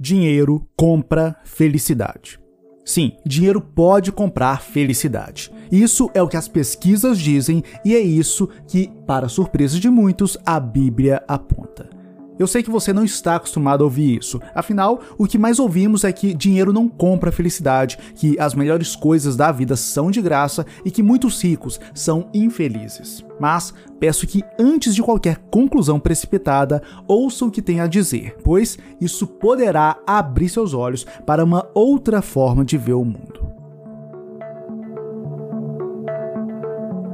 Dinheiro compra felicidade. Sim, dinheiro pode comprar felicidade. Isso é o que as pesquisas dizem e é isso que, para surpresa de muitos, a Bíblia aponta. Eu sei que você não está acostumado a ouvir isso. Afinal, o que mais ouvimos é que dinheiro não compra felicidade, que as melhores coisas da vida são de graça e que muitos ricos são infelizes. Mas peço que antes de qualquer conclusão precipitada, ouça o que tem a dizer, pois isso poderá abrir seus olhos para uma outra forma de ver o mundo.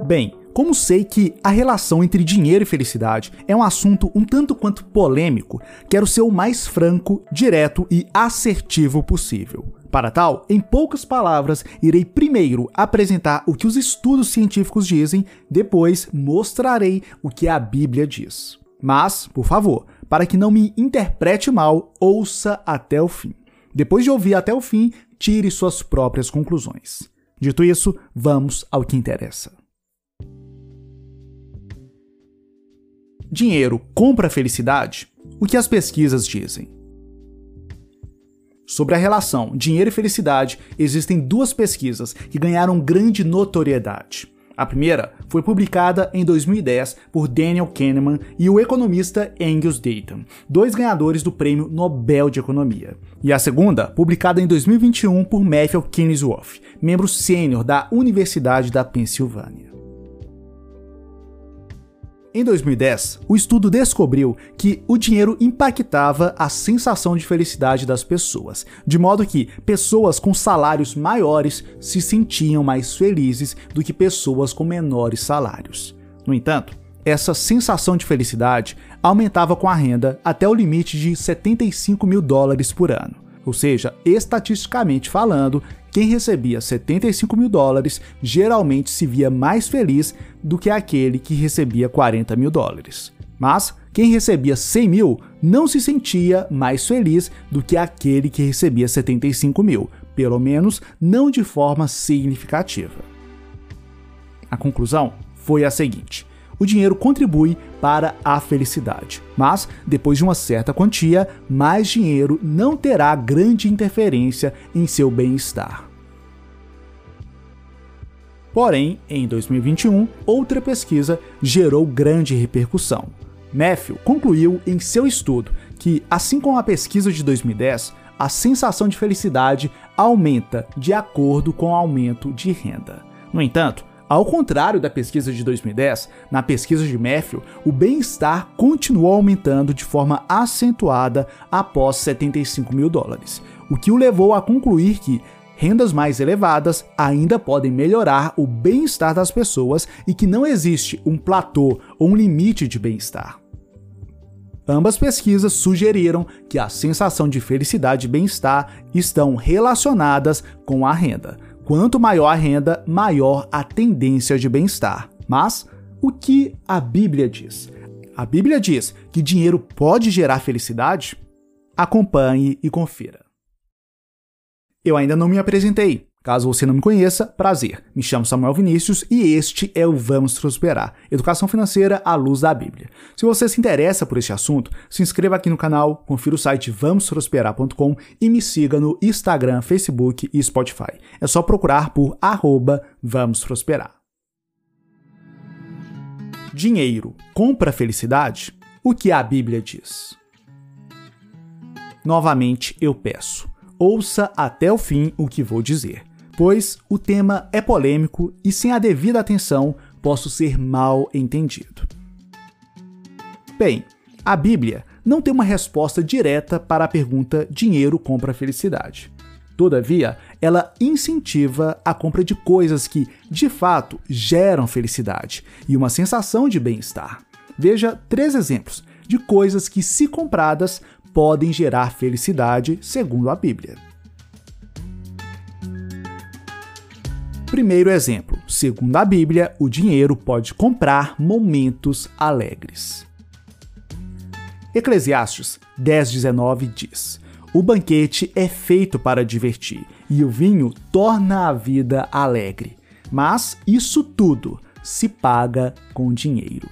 Bem, como sei que a relação entre dinheiro e felicidade é um assunto um tanto quanto polêmico, quero ser o mais franco, direto e assertivo possível. Para tal, em poucas palavras, irei primeiro apresentar o que os estudos científicos dizem, depois mostrarei o que a Bíblia diz. Mas, por favor, para que não me interprete mal, ouça até o fim. Depois de ouvir até o fim, tire suas próprias conclusões. Dito isso, vamos ao que interessa. Dinheiro compra felicidade? O que as pesquisas dizem? Sobre a relação dinheiro e felicidade, existem duas pesquisas que ganharam grande notoriedade. A primeira foi publicada em 2010 por Daniel Kahneman e o economista Angus Deaton, dois ganhadores do Prêmio Nobel de Economia. E a segunda, publicada em 2021 por Matthew Kingsworth, membro sênior da Universidade da Pensilvânia. Em 2010, o estudo descobriu que o dinheiro impactava a sensação de felicidade das pessoas, de modo que pessoas com salários maiores se sentiam mais felizes do que pessoas com menores salários. No entanto, essa sensação de felicidade aumentava com a renda até o limite de 75 mil dólares por ano. Ou seja, estatisticamente falando, quem recebia 75 mil dólares geralmente se via mais feliz do que aquele que recebia 40 mil dólares. Mas quem recebia 100 mil não se sentia mais feliz do que aquele que recebia 75 mil, pelo menos não de forma significativa. A conclusão foi a seguinte: o dinheiro contribui para a felicidade. Mas, depois de uma certa quantia, mais dinheiro não terá grande interferência em seu bem-estar. Porém, em 2021, outra pesquisa gerou grande repercussão. Matthew concluiu em seu estudo que, assim como a pesquisa de 2010, a sensação de felicidade aumenta de acordo com o aumento de renda. No entanto, ao contrário da pesquisa de 2010, na pesquisa de Matthew, o bem-estar continuou aumentando de forma acentuada após 75 mil dólares, o que o levou a concluir que rendas mais elevadas ainda podem melhorar o bem-estar das pessoas e que não existe um platô ou um limite de bem-estar. Ambas pesquisas sugeriram que a sensação de felicidade e bem-estar estão relacionadas com a renda, Quanto maior a renda, maior a tendência de bem-estar. Mas o que a Bíblia diz? A Bíblia diz que dinheiro pode gerar felicidade? Acompanhe e confira. Eu ainda não me apresentei. Caso você não me conheça, prazer. Me chamo Samuel Vinícius e este é o Vamos Prosperar, Educação Financeira à Luz da Bíblia. Se você se interessa por este assunto, se inscreva aqui no canal, confira o site vamosprosperar.com e me siga no Instagram, Facebook e Spotify. É só procurar por arroba Vamos Prosperar. Dinheiro compra felicidade? O que a Bíblia diz? Novamente eu peço, ouça até o fim o que vou dizer pois o tema é polêmico e sem a devida atenção posso ser mal entendido. Bem, a Bíblia não tem uma resposta direta para a pergunta dinheiro compra felicidade. Todavia, ela incentiva a compra de coisas que, de fato, geram felicidade e uma sensação de bem-estar. Veja três exemplos de coisas que, se compradas, podem gerar felicidade, segundo a Bíblia. Primeiro exemplo: segundo a Bíblia, o dinheiro pode comprar momentos alegres. Eclesiastes 10,19 diz: O banquete é feito para divertir, e o vinho torna a vida alegre. Mas isso tudo se paga com dinheiro.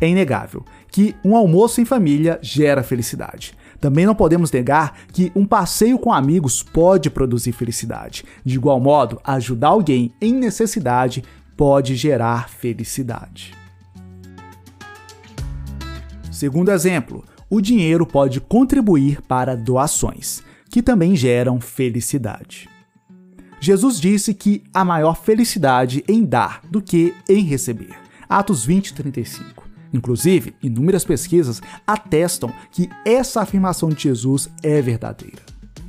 É inegável que um almoço em família gera felicidade. Também não podemos negar que um passeio com amigos pode produzir felicidade. De igual modo, ajudar alguém em necessidade pode gerar felicidade. Segundo exemplo, o dinheiro pode contribuir para doações, que também geram felicidade. Jesus disse que há maior felicidade em dar do que em receber. Atos 20, 35. Inclusive, inúmeras pesquisas atestam que essa afirmação de Jesus é verdadeira.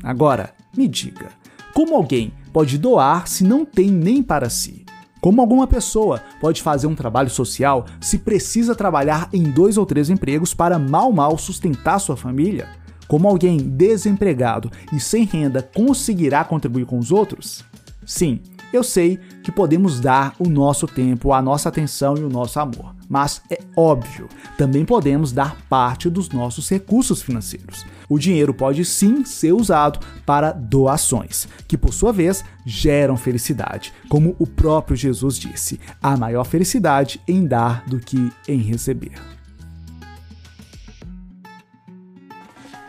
Agora, me diga, como alguém pode doar se não tem nem para si? Como alguma pessoa pode fazer um trabalho social se precisa trabalhar em dois ou três empregos para mal mal sustentar sua família? Como alguém desempregado e sem renda conseguirá contribuir com os outros? Sim, eu sei que podemos dar o nosso tempo, a nossa atenção e o nosso amor, mas é óbvio, também podemos dar parte dos nossos recursos financeiros. O dinheiro pode sim ser usado para doações, que por sua vez geram felicidade, como o próprio Jesus disse: há maior felicidade em dar do que em receber.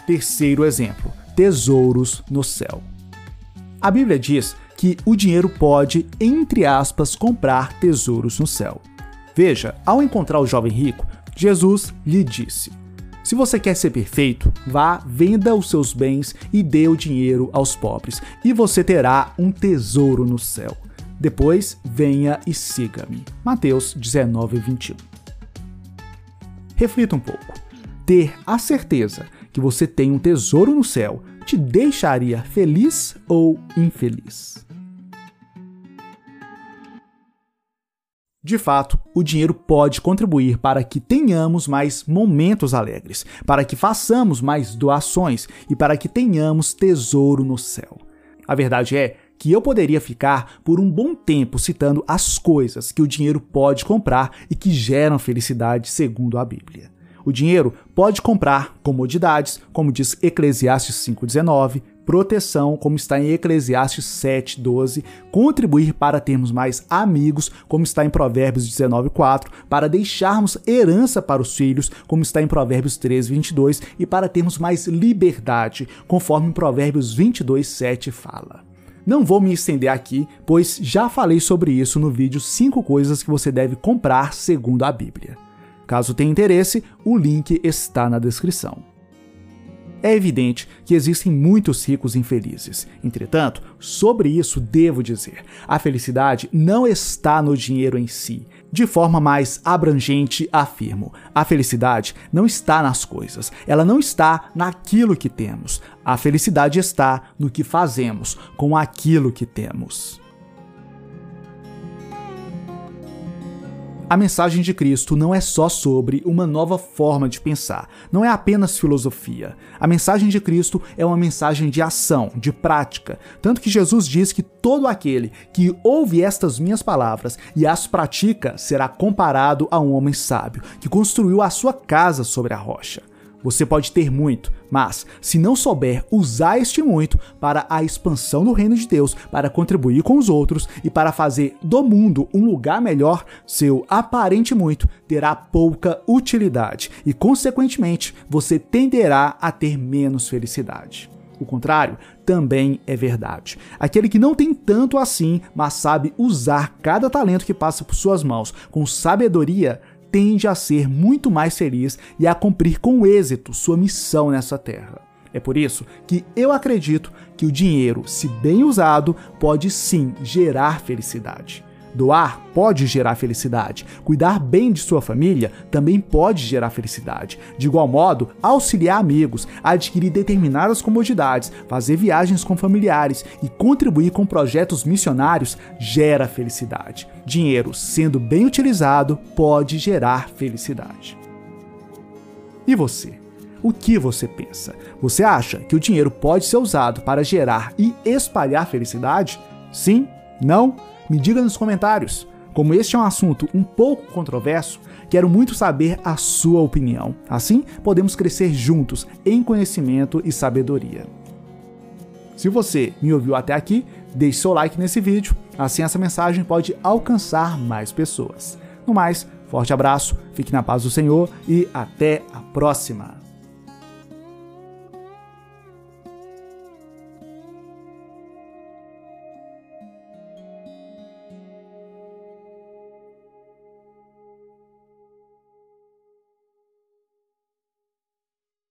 Terceiro exemplo: tesouros no céu. A Bíblia diz que o dinheiro pode, entre aspas, comprar tesouros no céu. Veja, ao encontrar o jovem rico, Jesus lhe disse: Se você quer ser perfeito, vá, venda os seus bens e dê o dinheiro aos pobres, e você terá um tesouro no céu. Depois, venha e siga-me. Mateus 19, 21. Reflita um pouco. Ter a certeza que você tem um tesouro no céu te deixaria feliz ou infeliz? De fato, o dinheiro pode contribuir para que tenhamos mais momentos alegres, para que façamos mais doações e para que tenhamos tesouro no céu. A verdade é que eu poderia ficar por um bom tempo citando as coisas que o dinheiro pode comprar e que geram felicidade segundo a Bíblia. O dinheiro pode comprar comodidades, como diz Eclesiastes 5,19, proteção, como está em Eclesiastes 7:12, contribuir para termos mais amigos, como está em Provérbios 19:4, para deixarmos herança para os filhos, como está em Provérbios 13:22, e para termos mais liberdade, conforme Provérbios 22:7 fala. Não vou me estender aqui, pois já falei sobre isso no vídeo 5 coisas que você deve comprar segundo a Bíblia. Caso tenha interesse, o link está na descrição. É evidente que existem muitos ricos infelizes. Entretanto, sobre isso devo dizer: a felicidade não está no dinheiro em si. De forma mais abrangente, afirmo: a felicidade não está nas coisas, ela não está naquilo que temos. A felicidade está no que fazemos com aquilo que temos. A mensagem de Cristo não é só sobre uma nova forma de pensar, não é apenas filosofia. A mensagem de Cristo é uma mensagem de ação, de prática. Tanto que Jesus diz que todo aquele que ouve estas minhas palavras e as pratica será comparado a um homem sábio que construiu a sua casa sobre a rocha. Você pode ter muito, mas se não souber usar este muito para a expansão do reino de Deus, para contribuir com os outros e para fazer do mundo um lugar melhor, seu aparente muito terá pouca utilidade e, consequentemente, você tenderá a ter menos felicidade. O contrário também é verdade. Aquele que não tem tanto assim, mas sabe usar cada talento que passa por suas mãos com sabedoria, tende a ser muito mais feliz e a cumprir com êxito sua missão nessa terra. É por isso que eu acredito que o dinheiro, se bem usado, pode sim gerar felicidade. Doar pode gerar felicidade. Cuidar bem de sua família também pode gerar felicidade. De igual modo, auxiliar amigos, adquirir determinadas comodidades, fazer viagens com familiares e contribuir com projetos missionários gera felicidade. Dinheiro, sendo bem utilizado, pode gerar felicidade. E você? O que você pensa? Você acha que o dinheiro pode ser usado para gerar e espalhar felicidade? Sim? Não? Me diga nos comentários. Como este é um assunto um pouco controverso, quero muito saber a sua opinião. Assim, podemos crescer juntos em conhecimento e sabedoria. Se você me ouviu até aqui, deixe seu like nesse vídeo, assim essa mensagem pode alcançar mais pessoas. No mais, forte abraço, fique na paz do Senhor e até a próxima!